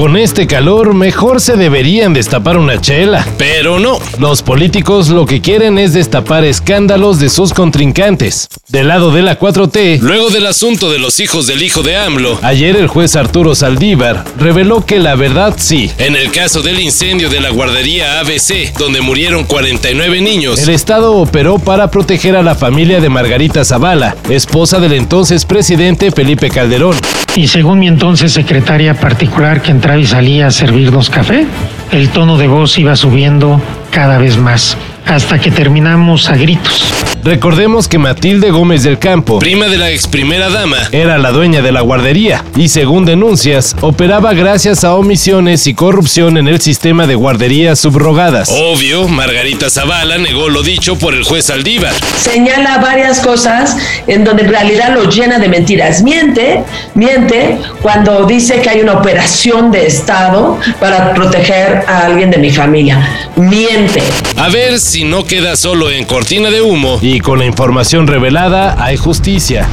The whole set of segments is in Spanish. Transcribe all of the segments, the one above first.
Con este calor, mejor se deberían destapar una chela. Pero no, los políticos lo que quieren es destapar escándalos de sus contrincantes. Del lado de la 4T, luego del asunto de los hijos del hijo de AMLO, ayer el juez Arturo Saldívar reveló que la verdad sí. En el caso del incendio de la guardería ABC, donde murieron 49 niños, el Estado operó para proteger a la familia de Margarita Zavala, esposa del entonces presidente Felipe Calderón. Y según mi entonces secretaria particular que entraba y salía a servirnos café, el tono de voz iba subiendo cada vez más, hasta que terminamos a gritos. Recordemos que Matilde Gómez del Campo, prima de la ex primera dama, era la dueña de la guardería y según denuncias, operaba gracias a omisiones y corrupción en el sistema de guarderías subrogadas. Obvio, Margarita Zavala negó lo dicho por el juez Aldívar. Señala varias cosas en donde en realidad lo llena de mentiras. Miente, miente cuando dice que hay una operación de Estado para proteger a alguien de mi familia. Miente. A ver si no queda solo en cortina de humo y con la información revelada hay justicia.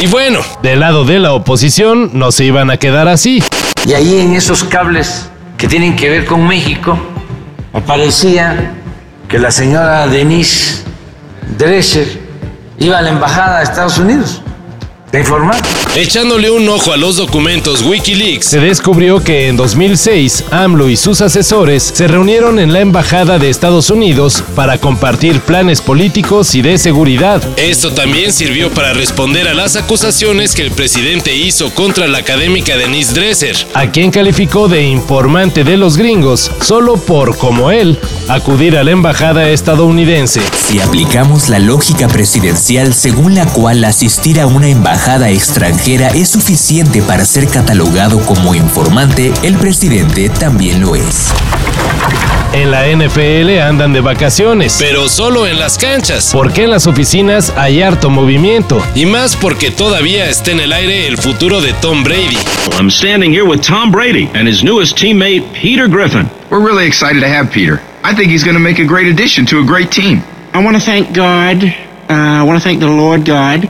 Y bueno, del lado de la oposición no se iban a quedar así. Y ahí en esos cables que tienen que ver con México, aparecía que la señora Denise Dresser iba a la embajada de Estados Unidos de informar. Echándole un ojo a los documentos Wikileaks, se descubrió que en 2006 AMLO y sus asesores se reunieron en la Embajada de Estados Unidos para compartir planes políticos y de seguridad. Esto también sirvió para responder a las acusaciones que el presidente hizo contra la académica Denise Dresser, a quien calificó de informante de los gringos solo por, como él, acudir a la embajada estadounidense. Si aplicamos la lógica presidencial según la cual asistir a una embajada extranjera es suficiente para ser catalogado como informante, el presidente también lo es. En la NFL andan de vacaciones, pero solo en las canchas, porque en las oficinas hay harto movimiento, y más porque todavía está en el aire el futuro de Tom Brady. I'm standing here with Tom Brady and his newest teammate, Peter Griffin. We're really excited to have Peter. I think he's going to make a great addition to a great team. I want to thank God. Uh, I want to thank the Lord God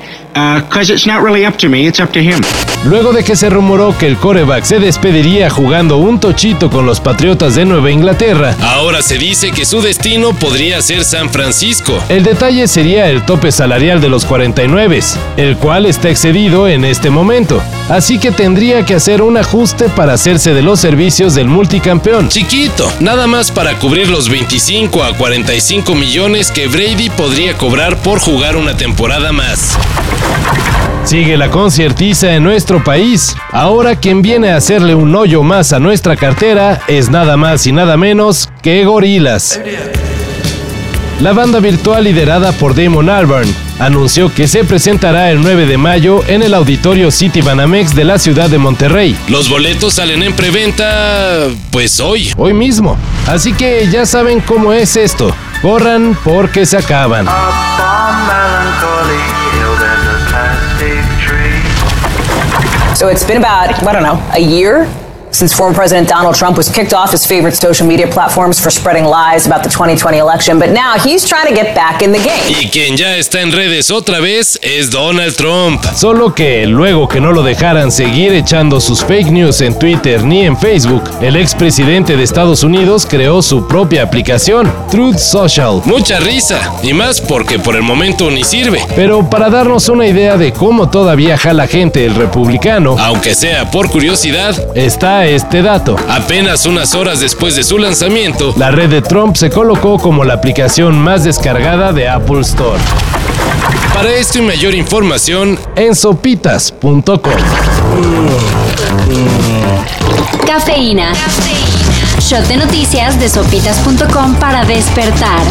because it's not really up to me, it's up to him. Luego de que se rumoró que el coreback se despediría jugando un tochito con los Patriotas de Nueva Inglaterra, ahora se dice que su destino podría ser San Francisco. El detalle sería el tope salarial de los 49, el cual está excedido en este momento, así que tendría que hacer un ajuste para hacerse de los servicios del multicampeón. Chiquito, nada más para cubrir los 25 a 45 millones que Brady podría cobrar por jugar una temporada más. Sigue la conciertiza en nuestro país. Ahora quien viene a hacerle un hoyo más a nuestra cartera es nada más y nada menos que Gorilas. La banda virtual liderada por Damon Albarn anunció que se presentará el 9 de mayo en el auditorio City Banamex de la ciudad de Monterrey. Los boletos salen en preventa pues hoy, hoy mismo. Así que ya saben cómo es esto. Corran porque se acaban. So it's been about, I don't know, a year since former President Donald Trump was kicked off his favorite social media platforms for spreading lies about the 2020 election, but now he's trying to get back in the game. Y quien ya está en redes otra vez es Donald Trump. Solo que luego que no lo dejaran seguir echando sus fake news en Twitter ni en Facebook, el expresidente de Estados Unidos creó su propia aplicación, Truth Social. Mucha risa, y más porque por el momento ni sirve. Pero para darnos una idea de cómo todavía jala gente el republicano, aunque sea por curiosidad, está este dato. Apenas unas horas después de su lanzamiento, la red de Trump se colocó como la aplicación más descargada de Apple Store. Para esto y mayor información en sopitas.com. Cafeína. Shot de noticias de sopitas.com para despertar.